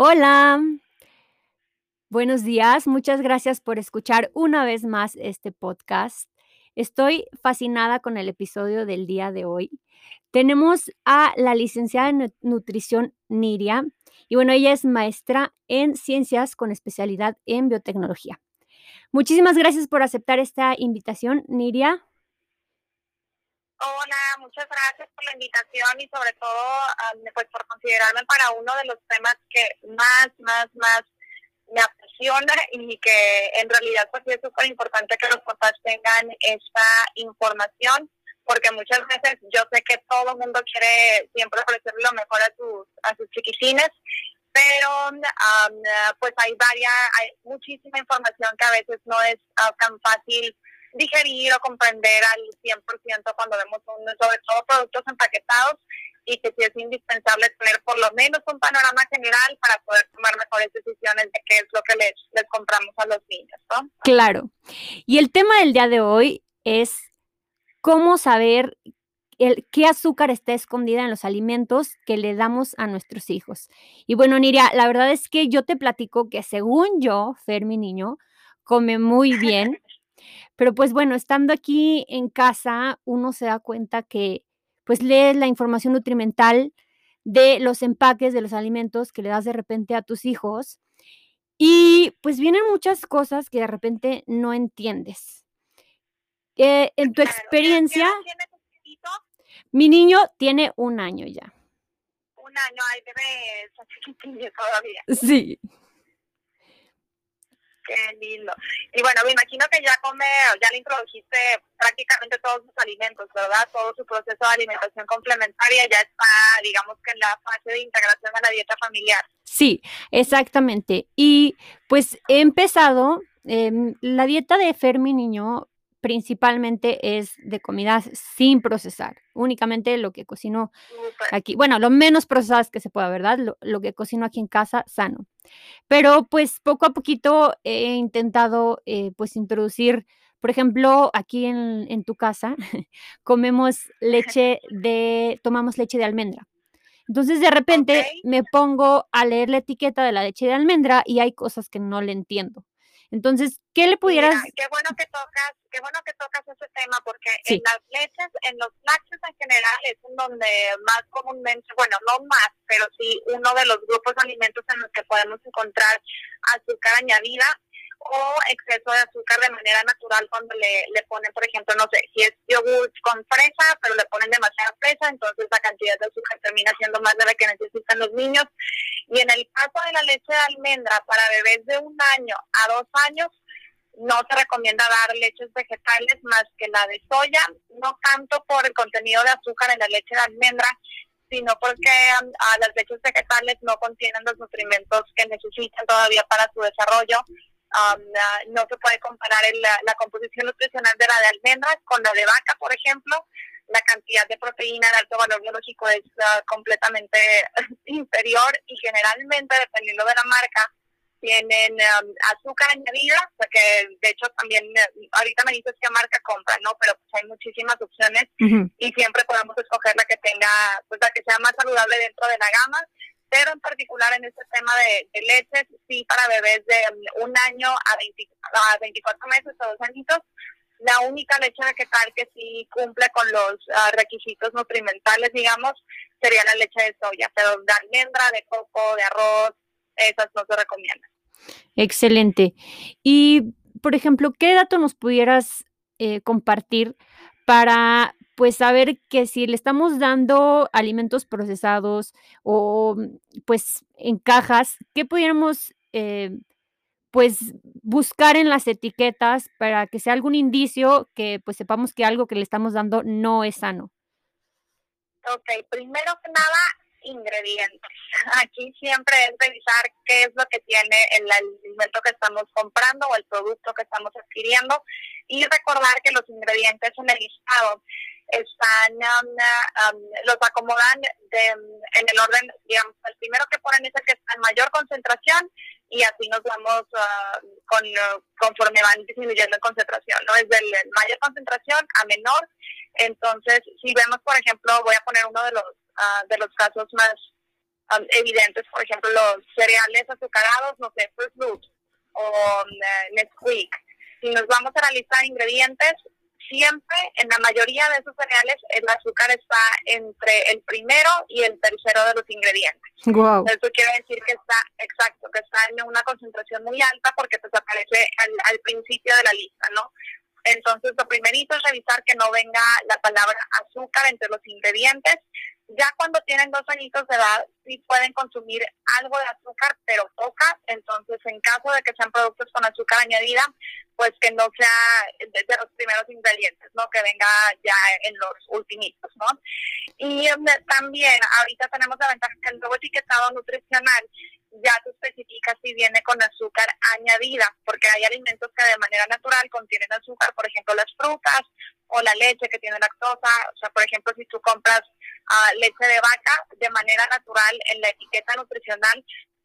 Hola, buenos días. Muchas gracias por escuchar una vez más este podcast. Estoy fascinada con el episodio del día de hoy. Tenemos a la licenciada en nutrición Niria y bueno, ella es maestra en ciencias con especialidad en biotecnología. Muchísimas gracias por aceptar esta invitación, Niria. Hola, muchas gracias por la invitación y sobre todo pues por considerarme para uno de los temas que más, más, más me apasiona y que en realidad pues es súper importante que los papás tengan esta información porque muchas veces yo sé que todo el mundo quiere siempre ofrecerle lo mejor a sus, a sus chiquitines, pero pues hay varias, hay muchísima información que a veces no es ah, tan fácil digerir o comprender al 100% cuando vemos un, sobre todo productos empaquetados y que sí es indispensable tener por lo menos un panorama general para poder tomar mejores decisiones de qué es lo que les, les compramos a los niños, ¿no? Claro. Y el tema del día de hoy es cómo saber el, qué azúcar está escondida en los alimentos que le damos a nuestros hijos. Y bueno, Niria, la verdad es que yo te platico que según yo, Fer, mi niño, come muy bien. Pero pues bueno, estando aquí en casa, uno se da cuenta que pues lees la información nutrimental de los empaques de los alimentos que le das de repente a tus hijos y pues vienen muchas cosas que de repente no entiendes. Eh, en tu experiencia, mi niño tiene un año ya. Un año, ay, bebé, todavía. Sí. Qué lindo. Y bueno, me imagino que ya come, ya le introdujiste prácticamente todos sus alimentos, ¿verdad? Todo su proceso de alimentación complementaria ya está, digamos que en la fase de integración a la dieta familiar. Sí, exactamente. Y pues he empezado, em, la dieta de Fermi Niño principalmente es de comidas sin procesar, únicamente lo que cocino aquí, bueno, lo menos procesadas que se pueda, ¿verdad? Lo, que cocino aquí en casa, sano. Pero pues poco a poquito he intentado eh, pues introducir, por ejemplo, aquí en, tu casa comemos leche de, tomamos leche de almendra. Entonces de repente me pongo a leer la etiqueta de la leche de almendra y hay cosas que no le entiendo. Entonces, ¿qué le pudieras...? qué bueno que tocas, qué bueno que tocas ese tema, porque en las leches, en los lácteos en general, es en donde más comúnmente, bueno, no más, pero sí uno de los grupos de alimentos en los que podemos encontrar azúcar añadida o exceso de azúcar de manera natural cuando le, le ponen, por ejemplo, no sé, si es yogur con fresa, pero le ponen demasiada fresa, entonces la cantidad de azúcar termina siendo más de la que necesitan los niños. Y en el caso de la leche de almendra para bebés de un año a dos años, no se recomienda dar leches vegetales más que la de soya, no tanto por el contenido de azúcar en la leche de almendra, sino porque um, las leches vegetales no contienen los nutrimentos que necesitan todavía para su desarrollo. Um, no se puede comparar la, composición nutricional de la de almendras con la de vaca, por ejemplo. La cantidad de proteína de alto valor biológico es uh, completamente inferior y generalmente, dependiendo de la marca, tienen um, azúcar añadida, que de hecho también, ahorita me dices qué marca compra, ¿no? Pero pues hay muchísimas opciones y siempre podemos escoger la que tenga, pues la que sea más saludable dentro de la gama pero en particular en este tema de, leches, sí, para bebés de um, un año a, 24 meses o dos añitos, la única leche vegetal que sí cumple con los uh, requisitos nutrimentales, digamos, sería la leche de soya, pero de almendra, de coco, de arroz, esas no se recomiendan. Excelente. Y, por ejemplo, ¿qué dato nos pudieras eh, compartir para pues saber que si le estamos dando alimentos procesados o pues en cajas, ¿qué pudiéramos eh, pues buscar en las etiquetas para que sea algún indicio que pues sepamos que algo que le estamos dando no es sano? Ok, primero que nada, ingredientes. Aquí siempre es revisar qué es lo que tiene el alimento que estamos comprando o el producto que estamos adquiriendo y recordar que los ingredientes en el listado están, um, um, los acomodan en el orden, digamos, el primero que ponen es el que está en mayor concentración y así nos vamos uh, con, conforme van disminuyendo en concentración, ¿no? Es de mayor concentración a menor. Entonces, si vemos, por ejemplo, voy a poner uno de los, uh, de los casos más um, evidentes, por ejemplo, los cereales azucarados, no sé, Fruit Loops o um, Nesquik. Si nos vamos a la lista de ingredientes, siempre en la mayoría de esos cereales el azúcar está entre el primero y el tercero de los ingredientes. Wow. Eso quiere decir que está, exacto, que está en una concentración muy alta porque pues aparece al, al principio de la lista, ¿no? Entonces, lo primerito es revisar que no venga la palabra azúcar entre los ingredientes. Ya cuando tienen dos añitos de edad, sí pueden consumir algo de azúcar, pero poca. Entonces, en caso de que sean productos con azúcar añadida, pues que no sea de los primeros ingredientes, ¿no? Que venga ya en los ultimitos, ¿no? Y em, también, ahorita tenemos la ventaja que el nuevo etiquetado nutricional ya se especifica si viene con azúcar añadida, porque hay alimentos que de manera natural contienen azúcar, por ejemplo las frutas o la leche que tiene lactosa, o sea, por ejemplo, si tú compras uh, leche de vaca de manera natural en la etiqueta nutricional,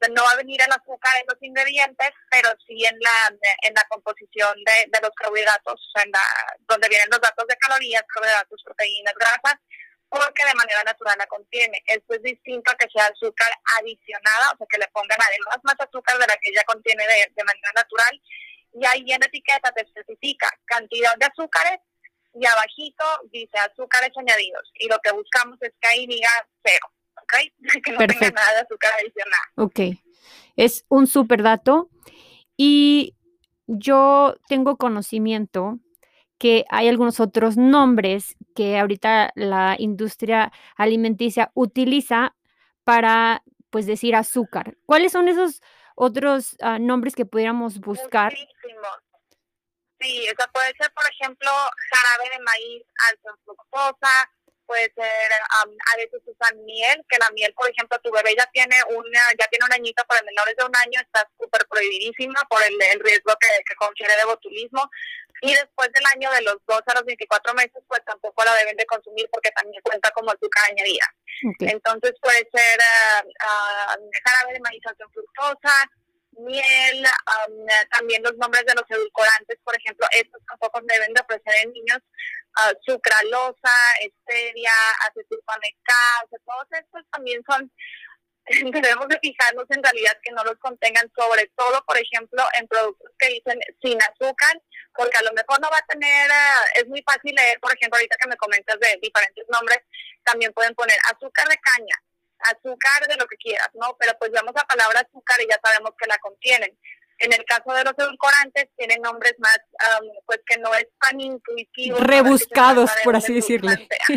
no va a venir el azúcar en los ingredientes, pero sí en la en la composición de, de los carbohidratos, o sea, en la, donde vienen los datos de calorías, carbohidratos, proteínas, grasas, porque de manera natural la contiene. Esto es distinto a que sea azúcar adicionada, o sea, que le pongan además más azúcar de la que ella contiene de, manera natural. Y ahí en la etiqueta te especifica cantidad de azúcares y abajito dice azúcares añadidos. Y lo que buscamos es que ahí diga cero, ¿ok? Que no tenga nada de azúcar adicional. Ok, es un súper dato. Y yo tengo conocimiento que hay algunos otros nombres que ahorita la industria alimenticia utiliza para, pues, decir azúcar. ¿Cuáles son esos otros uh, nombres que pudiéramos buscar? Sí, eso puede ser, por ejemplo, jarabe de maíz alto puede ser, um, a veces usan miel, que la miel, por ejemplo, tu bebé ya tiene una, ya tiene un añito, en menores de un año está súper prohibidísima por el, el riesgo que, que confiere de botulismo. Y después del año de los 2 a los 24 meses, pues tampoco la deben de consumir porque también cuenta como azúcar añadida. Entonces puede ser uh, jarabe de maíz alto en fructosa, miel, también los nombres de los edulcorantes, por ejemplo, estos tampoco deben de ofrecer en niños, uh, sucralosa, stevia, acesulfamecá, todos estos también son debemos de fijarnos en realidad que no los contengan, sobre todo, por ejemplo, en productos que dicen sin azúcar, porque a lo mejor no va a tener, eh, es muy fácil leer, por ejemplo, ahorita que me comentas de diferentes nombres, también pueden poner azúcar de caña, azúcar de lo que quieras, ¿no? Pero pues vemos la palabra azúcar y ya sabemos que la contienen. En el caso de los edulcorantes, tienen nombres más, pues que no es tan intuitivo. Rebuscados, por así decirlo.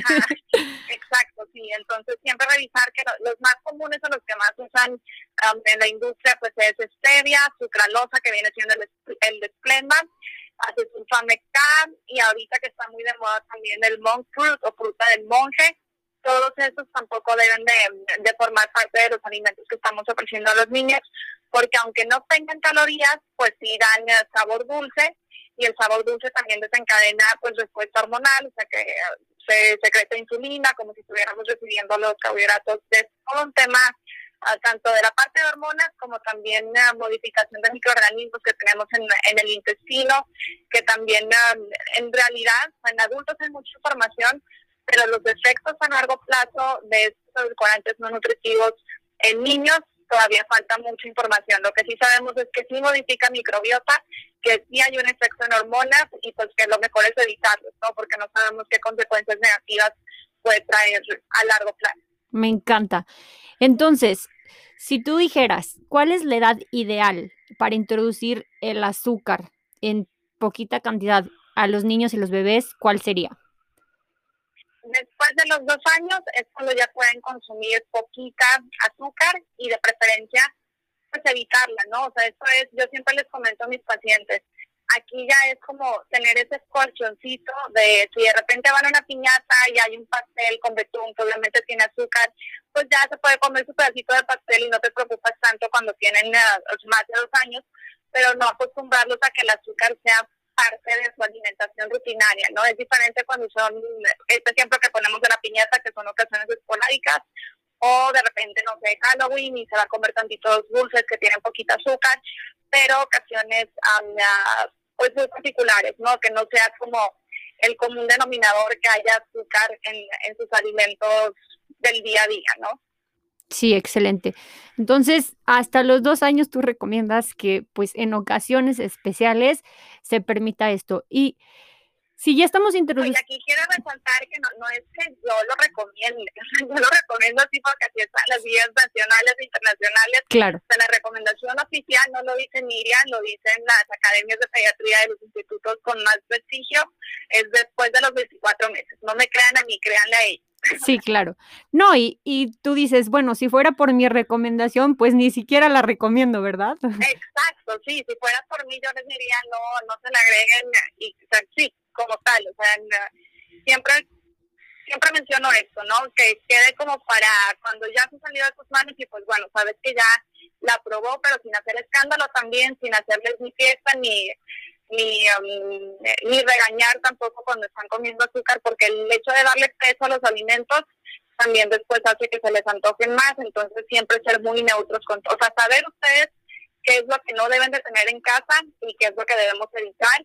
Exacto, sí. Entonces, siempre revisar que los más comunes son los que más usan en la industria, pues es stevia, sucralosa, que viene siendo el, el Splendman, acesulfamectan, y ahorita que está muy de moda también el monk fruit o fruta del monje, todos esos tampoco deben de, de, formar parte de los alimentos que estamos ofreciendo a los niños, porque aunque no tengan calorías, pues sí dan sabor dulce y el sabor dulce también desencadena pues respuesta hormonal, o sea que se secreta insulina, como si estuviéramos recibiendo los carbohidratos. Es todo un tema ah, tanto de la parte de hormonas como también la modificación de microorganismos que tenemos en, en el intestino, que también ah, en realidad en adultos hay mucha información, pero los efectos a largo plazo de estos edulcorantes no nutritivos en niños todavía falta mucha información. Lo que sí sabemos es que sí modifica microbiota, que sí hay un efecto en hormonas y pues que lo mejor es evitarlos, ¿no? Porque no sabemos qué consecuencias negativas puede traer a largo plazo. Me encanta. Entonces, si tú dijeras, ¿cuál es la edad ideal para introducir el azúcar en poquita cantidad a los niños y los bebés, cuál sería? Después de los dos años es cuando ya pueden consumir poquita azúcar y de preferencia pues evitarla, ¿no? O sea, eso es, yo siempre les comento a mis pacientes, aquí ya es como tener ese colchoncito de si de repente van a una piñata y hay un pastel con betún que obviamente tiene azúcar, pues ya se puede comer su pedacito de pastel y no te preocupas tanto cuando tienen uh, más de dos años, pero no acostumbrarlos a que el azúcar sea parte de su alimentación rutinaria, ¿no? Es diferente cuando son, este ejemplo que ponemos de la piñata, que son ocasiones esporádicas, o de repente, no sé, Halloween y se va a comer tantitos dulces que tienen poquita azúcar, pero ocasiones pues muy particulares, ¿no? Que no sea como el común denominador que haya azúcar en, en sus alimentos del día a día, ¿no? Sí, excelente. Entonces, hasta los dos años tú recomiendas que, pues, en ocasiones especiales se permita esto. Y si ya estamos introduciendo. aquí quiero resaltar que no, no es que yo lo recomiende, yo lo recomiendo así porque así están las guías nacionales e internacionales. Claro. O la recomendación oficial no lo dice Miriam, lo dicen las academias de pediatría de los institutos con más prestigio, es después de los 24 meses. No me crean a mí, créanle a ellos. Sí, claro. No, y, y tú dices, bueno, si fuera por mi recomendación, pues ni siquiera la recomiendo, ¿verdad? Exacto, sí, si fuera por mí yo les diría, no, no se le agreguen, y, o sea, sí, como tal, o sea, siempre siempre menciono esto, ¿no? Que quede como para cuando ya se salió de tus manos y pues bueno, sabes que ya la aprobó, pero sin hacer escándalo también, sin hacerles ni fiesta ni ni, um, ni regañar tampoco cuando están comiendo azúcar, porque el hecho de darle peso a los alimentos también después hace que se les antojen más, entonces siempre ser muy neutros con, o sea, saber ustedes qué es lo que no deben de tener en casa y qué es lo que debemos evitar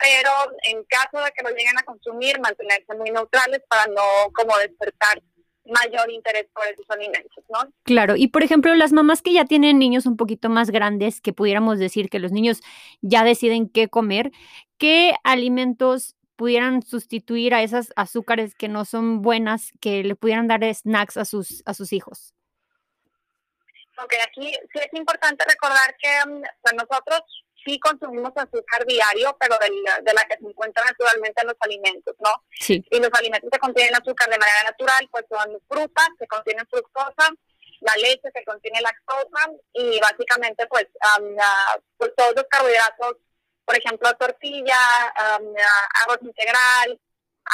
pero en caso de que lo lleguen a consumir, mantenerse muy neutrales para no como despertar mayor interés por esos alimentos, ¿no? Claro, y por ejemplo, las mamás que ya tienen niños un poquito más grandes, que pudiéramos decir que los niños ya deciden qué comer, ¿qué alimentos pudieran sustituir a esas azúcares que no son buenas, que le pudieran dar snacks a sus, a sus hijos? Ok, aquí sí es importante recordar que mm, nosotros sí consumimos azúcar diario, pero de la, de la que se encuentra naturalmente en los alimentos, ¿no? Sí. Y los alimentos que contienen azúcar de manera natural, pues son frutas que contienen fructosa, la leche que contiene lactosa y básicamente pues, pues todos los carbohidratos, por ejemplo, tortilla, arroz integral,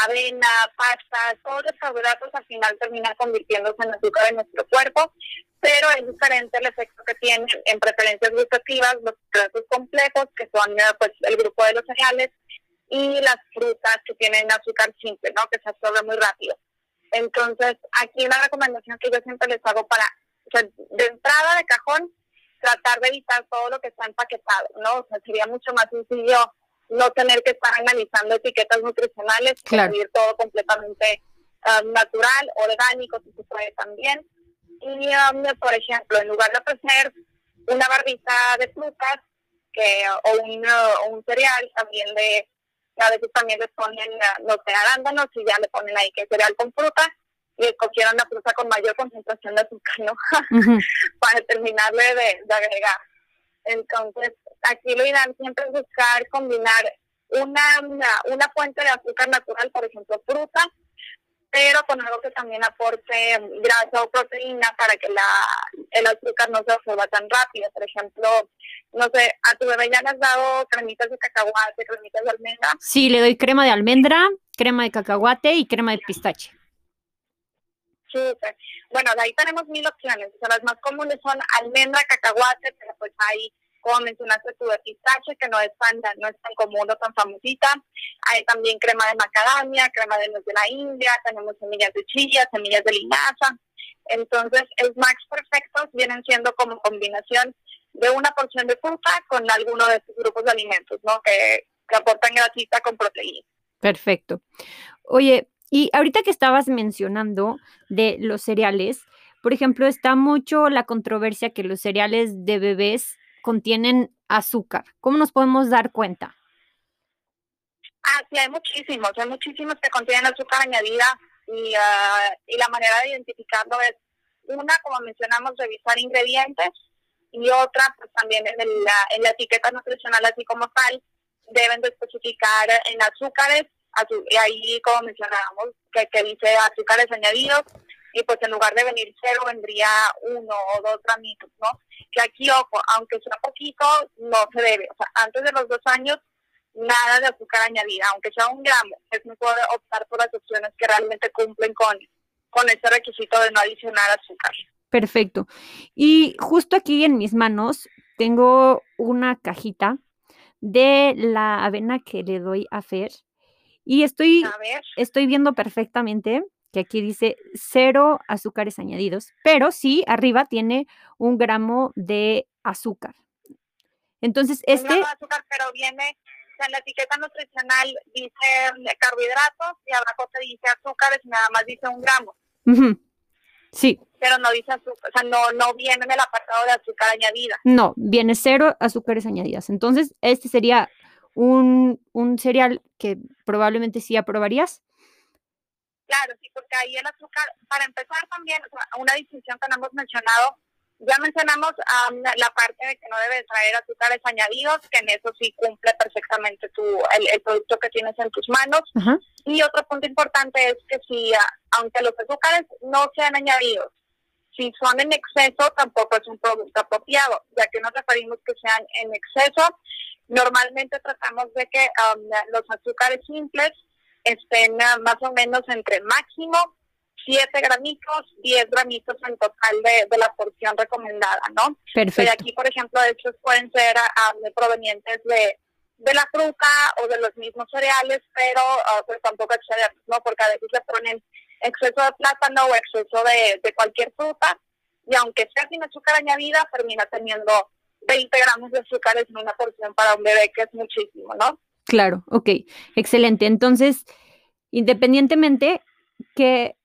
avena, pasta, todos los carbohidratos al final terminan convirtiéndose en azúcar en nuestro cuerpo pero es diferente el efecto que tienen en preferencias gustativas los platos complejos, que son eh, pues el grupo de los cereales, y las frutas que tienen azúcar simple, ¿no? Que se absorbe muy rápido. Entonces, aquí una recomendación que yo siempre les hago para, o sea, de entrada de cajón, tratar de evitar todo lo que está empaquetado, ¿no? O sea, sería mucho más sencillo no tener que estar analizando etiquetas nutricionales, claro. todo completamente uh, natural, orgánico, si se puede también y, um, por ejemplo, en lugar de ofrecer una barbita de frutas que, o, un, un cereal, también de, a veces también les ponen, no sé, arándanos y ya le ponen ahí que cereal con fruta y escogieron la fruta con mayor concentración de azúcar, ¿no? Para terminarle de, de, agregar. Entonces, aquí lo ideal siempre es buscar combinar una, una, una fuente de azúcar natural, por ejemplo, fruta, pero con algo que también aporte grasa o proteína para que la, el azúcar no se absorba tan rápido. Por ejemplo, no sé, ¿a tu bebé ya le has dado cremitas de cacahuate, cremitas de almendra? Sí, le doy crema de almendra, crema de cacahuate y crema de pistache. Súper. Bueno, de ahí tenemos mil opciones. O sea, las más comunes son almendra, cacahuate, pero pues hay como mencionaste tu de pistache, que no es tan, no es tan común o tan famosita. Hay también crema de macadamia, crema de nuez de la India, tenemos semillas de chilla, semillas de linaza. Entonces, snacks perfectos vienen siendo como combinación de una porción de fruta con alguno de estos grupos de alimentos, ¿no? Que, que aportan grasita con proteína. Perfecto. Oye, y ahorita que estabas mencionando de los cereales, por ejemplo, está mucho la controversia que los cereales de bebés contienen azúcar. ¿Cómo nos podemos dar cuenta? Ah, sí, hay muchísimos, hay muchísimos que contienen azúcar añadida y, ah, y la manera de identificarlo es una, como mencionamos, revisar ingredientes y otra, pues también en, la, en la etiqueta nutricional así como tal, deben de especificar en azúcares, y ahí como mencionábamos, que, que dice azúcares añadidos, y pues en lugar de venir cero vendría uno o dos gramitos, ¿no? Que aquí, ojo, aunque sea poquito, no se debe. O sea, antes de los dos años, nada de azúcar añadida, aunque sea un gramo, es mejor optar por las opciones que realmente cumplen con, con ese requisito de no adicionar azúcar. Perfecto. Y justo aquí en mis manos tengo una cajita de la avena que le doy a Fer. Y estoy, estoy viendo perfectamente que aquí dice cero azúcares añadidos, pero sí arriba tiene un gramo de azúcar. Entonces, este... Un gramo de azúcar, pero viene en la etiqueta nutricional dice carbohidratos y abajo te dice azúcares y nada más dice un gramo. Sí. Pero no dice azúcar, o sea, no, no viene en el apartado de azúcar añadida. No, viene cero azúcares añadidas. Entonces, este sería un, un cereal que probablemente sí aprobarías. Claro, sí, porque ahí el azúcar, para empezar también, una distinción que no hemos mencionado, ya mencionamos la parte de que no debes traer azúcares añadidos, que en eso sí cumple perfectamente tu, el, producto que tienes en tus manos. Y otro punto importante es que si, aunque los azúcares no sean añadidos, si son en exceso, tampoco es un producto apropiado, ya que nos referimos que sean en exceso. Normalmente tratamos de que los azúcares simples estén más o menos entre máximo 7 gramitos, 10 gramitos en total de, la porción recomendada, ¿no? Perfecto. Y aquí, por ejemplo, estos pueden ser provenientes de, de la fruta o de los mismos cereales, pero ah, pues tampoco exceder, ¿no? Porque a veces le ponen exceso de plátano o exceso de, de cualquier fruta, y aunque sea sin azúcar añadida, termina teniendo 20 gramos de azúcares en una porción para un bebé, que es muchísimo, ¿no? Claro, ok, excelente. Entonces, independientemente que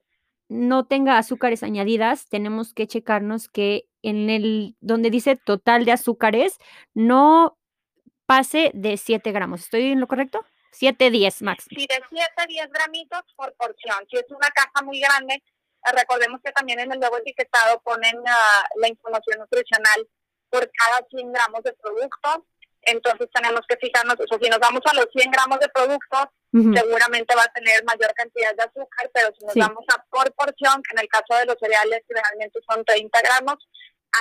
no tenga azúcares añadidas, tenemos que checarnos que en el donde dice total de azúcares no pase de 7 gramos. ¿Estoy en lo correcto? 7, 10 max. Sí, de 7 a 10 gramitos por porción. Si es una caja muy grande, recordemos que también en el nuevo etiquetado ponen la información nutricional por cada 100 gramos de producto. Entonces tenemos que fijarnos, o sea, si nos vamos a los 100 gramos de productos, seguramente va a tener mayor cantidad de azúcar, pero si nos vamos a por porción, que en el caso de los cereales generalmente son 30 gramos,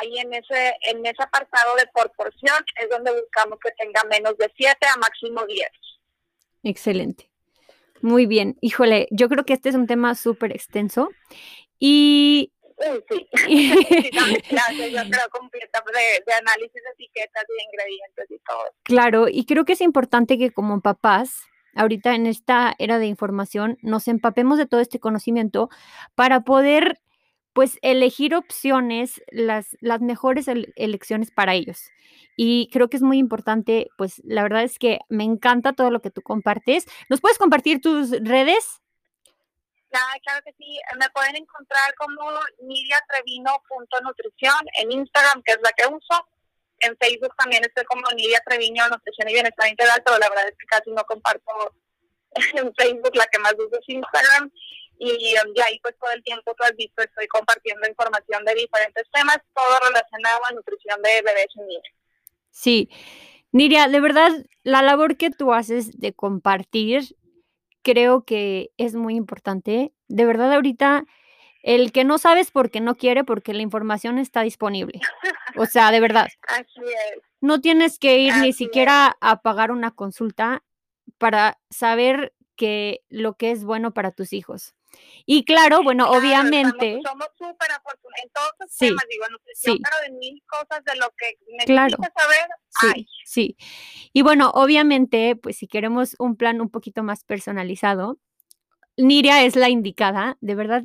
ahí en ese, en ese apartado de por porción es donde buscamos que tenga menos de 7 a máximo 10. Excelente. Muy bien. Híjole, yo creo que este es un tema súper extenso y Sí, sí gracias, yo creo completa de, de, análisis de etiquetas y ingredientes y todo. Claro, y creo que es importante que como papás ahorita en esta era de información nos empapemos de todo este conocimiento para poder pues elegir opciones, las, las mejores elecciones para ellos. Y creo que es muy importante, pues la verdad es que me encanta todo lo que tú compartes. ¿Nos puedes compartir tus redes? Claro, que sí. Me pueden encontrar como nidiatrevino.nutrición en Instagram, que es la que uso. En Facebook también estoy como Nidia Treviño, Nutrición y Bienestar Integral, pero la verdad es que casi no comparto en Facebook, la que más uso es Instagram. Y um, de ahí pues todo el tiempo tú has visto, estoy compartiendo información de diferentes temas, todo relacionado a nutrición de bebés y niños. Sí. Nidia, de verdad, la labor que tú haces de compartir creo que es muy importante. De verdad, ahorita el que no sabes porque no quiere, porque la información está disponible. O sea, de verdad. Así es. No tienes que ir ni siquiera a pagar una consulta para saber que lo que es bueno para tus hijos. Y claro, bueno, obviamente. somos súper afortunados en todos los temas, digo, nutrición, sí. pero de mil cosas de lo que necesitas saber. Sí, sí. Y bueno, obviamente, pues si queremos un plan un poquito más personalizado, Niria es la indicada, de verdad.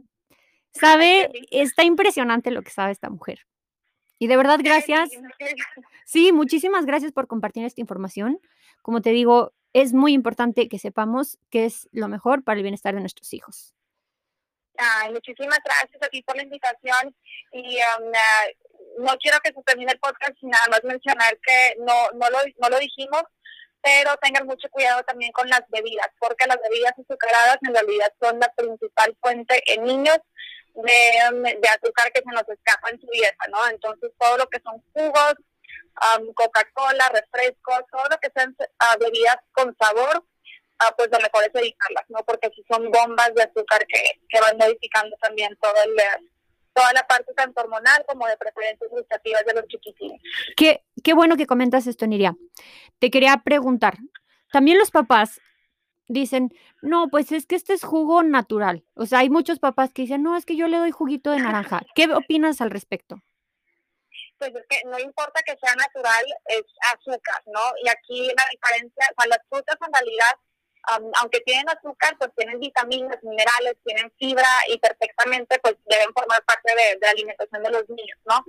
Sabe, está impresionante lo que sabe esta mujer. Y de verdad, gracias. Sí, muchísimas gracias por compartir esta información. Como te digo, es muy importante que sepamos qué es lo mejor para el bienestar de nuestros hijos. Ay, muchísimas gracias a ti por la invitación y um, ah, no quiero que se termine el podcast sin nada más mencionar que no, no, lo, no lo dijimos, pero tengan mucho cuidado también con las bebidas, porque las bebidas azucaradas en realidad son la principal fuente en niños de, um, de azúcar que se nos escapa en su dieta, ¿no? Entonces todo lo que son jugos, um, Coca-Cola, refrescos, todo lo que sean uh, bebidas con sabor, ah, pues lo mejor es evitarlas, ¿no? Porque si son bombas de azúcar que, que van modificando también todo el, toda la parte tanto hormonal como de preferencias gustativas de los chiquitines. Qué, qué bueno que comentas esto, Niria. Te quería preguntar, también los papás dicen, no, pues es que este es jugo natural. O sea, hay muchos papás que dicen, no, es que yo le doy juguito de naranja. ¿Qué opinas al respecto? Pues es que no importa que sea natural, es azúcar, ¿no? Y aquí la diferencia, o sea, las frutas en realidad aunque tienen azúcar, pues tienen vitaminas, minerales, tienen fibra y perfectamente pues deben formar parte de, la alimentación de los niños, ¿no?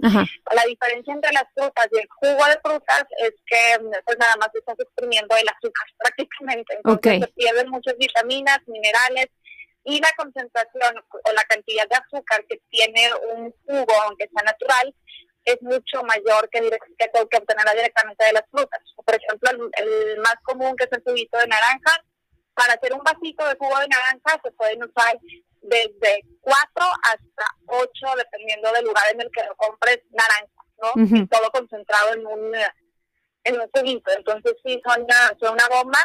La diferencia entre las frutas y el jugo de frutas es que pues nada más estás exprimiendo el azúcar prácticamente, entonces se pierden muchas vitaminas, minerales y la concentración o la cantidad de azúcar que tiene un jugo, aunque sea natural, es mucho mayor que, que, que obtenerla directamente de las frutas. Por ejemplo, el, más común que es el juguito de naranja, para hacer un vasito de jugo de naranja se pueden usar desde 4 hasta 8, dependiendo del lugar en el que lo compres, naranja, ¿no? Y todo concentrado en un, en un juguito. Entonces, sí, son una, son una bomba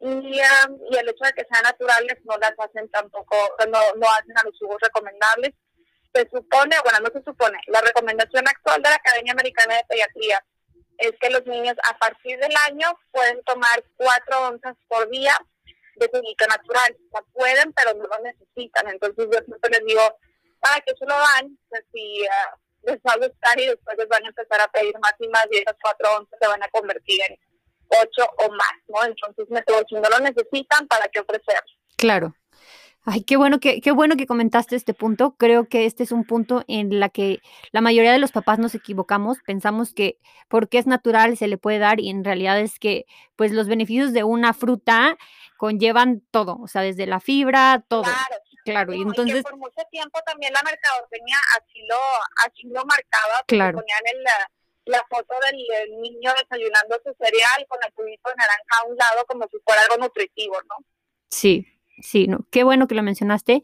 y, um, y el hecho de que sean naturales no las hacen tampoco, no, no hacen a los jugos recomendables. Se supone, bueno, no se supone, la recomendación actual de la Academia Americana de Pediatría es que los niños a partir del año pueden tomar cuatro onzas por día de juguito natural. O sea, pueden, pero no lo necesitan. Entonces yo siempre les digo, para que se lo dan, pues si uh, les va a gustar y después les van a empezar a pedir más y más y esas cuatro onzas se van a convertir en ocho o más, ¿no? Entonces, si no lo necesitan, ¿para qué ofrecer? Claro. Ay, qué bueno que, qué bueno que comentaste este punto. Creo que este es un punto en la que la mayoría de los papás nos equivocamos. Pensamos que porque es natural se le puede dar y en realidad es que pues los beneficios de una fruta conllevan todo, o sea, desde la fibra, todo. Claro. Claro, y entonces... por mucho tiempo también la mercadotecnia así lo, así lo marcaba, claro. ponían el, la foto del, niño desayunando su cereal con el juguito de naranja a un lado como si fuera algo nutritivo, ¿no? Sí, sí, no, qué bueno que lo mencionaste.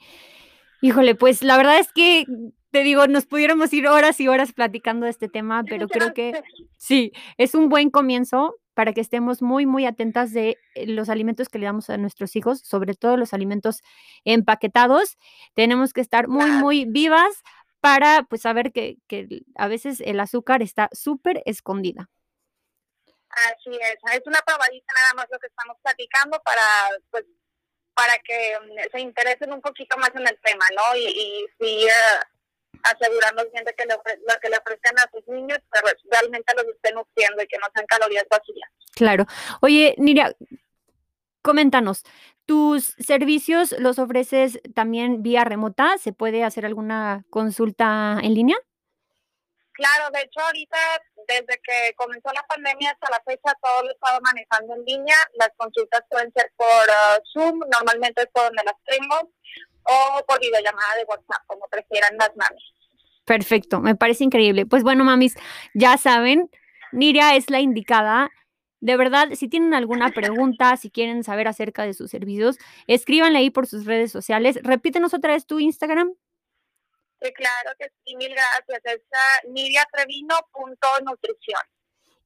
Híjole, pues la verdad es que te digo, nos pudiéramos ir horas y horas platicando de este tema, pero creo que sí, es un buen comienzo para que estemos muy, muy atentas de eh, los alimentos que le damos a nuestros hijos, sobre todo los alimentos empaquetados. Tenemos que estar muy, muy vivas para pues saber que, que a veces el azúcar está súper escondida. Así es, es una probadita nada más lo que estamos platicando para pues para que mm, se interesen un poquito más en el tema, ¿no? Y, y sí uh, asegurarnos bien de que lo que le ofrezcan a sus niños pero realmente los estén nutriendo y que no sean calorías vacías. Claro. Oye, Niria, coméntanos, ¿Tus servicios los ofreces también vía remota? ¿Se puede hacer alguna consulta en línea? Claro, de hecho ahorita desde que comenzó la pandemia hasta la fecha todo lo he estado manejando en línea. Las consultas pueden ser por uh, Zoom, normalmente es por donde las tengo, o por videollamada de WhatsApp, como prefieran las mamis. Perfecto, me parece increíble. Pues bueno, mamis, ya saben, Niria es la indicada de verdad, si tienen alguna pregunta, si quieren saber acerca de sus servicios, escríbanle ahí por sus redes sociales. Repítenos otra vez tu Instagram. Sí, claro que sí, mil gracias. Es nutrición.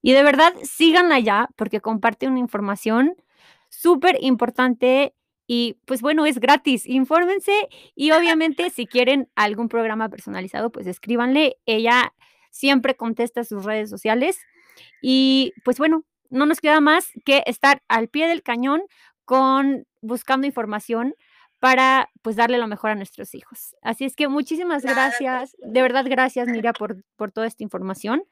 Y de verdad, sigan allá porque comparte una información súper importante y pues bueno, es gratis. Infórmense y obviamente si quieren algún programa personalizado, pues escríbanle. Ella siempre contesta sus redes sociales. Y pues bueno, no nos queda más que estar al pie del cañón con buscando información para pues darle lo mejor a nuestros hijos. Así es que muchísimas gracias, de verdad gracias Mira por, por toda esta información.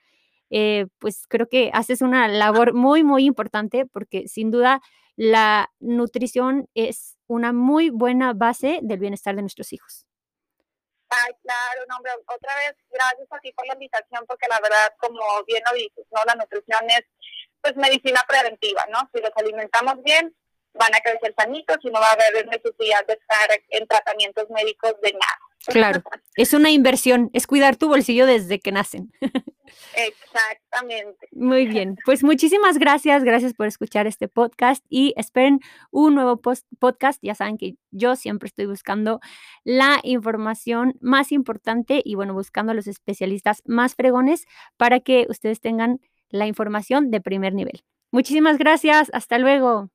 Eh, pues creo que haces una labor muy, muy importante porque sin duda la nutrición es una muy buena base del bienestar de nuestros hijos. Ay, claro, no, hombre, otra vez, gracias a ti por la invitación, porque la verdad, como bien lo dices, ¿no? La nutrición es pues medicina preventiva, ¿no? Si los alimentamos bien, van a crecer sanitos y no va a haber necesidad de estar en tratamientos médicos de nada. Claro, es una inversión, es cuidar tu bolsillo desde que nacen. Exactamente. Muy bien, pues muchísimas gracias, gracias por escuchar este podcast y esperen un nuevo podcast. Ya saben que yo siempre estoy buscando la información más importante y bueno, buscando a los especialistas más fregones para que ustedes tengan la información de primer nivel. Muchísimas gracias. Hasta luego.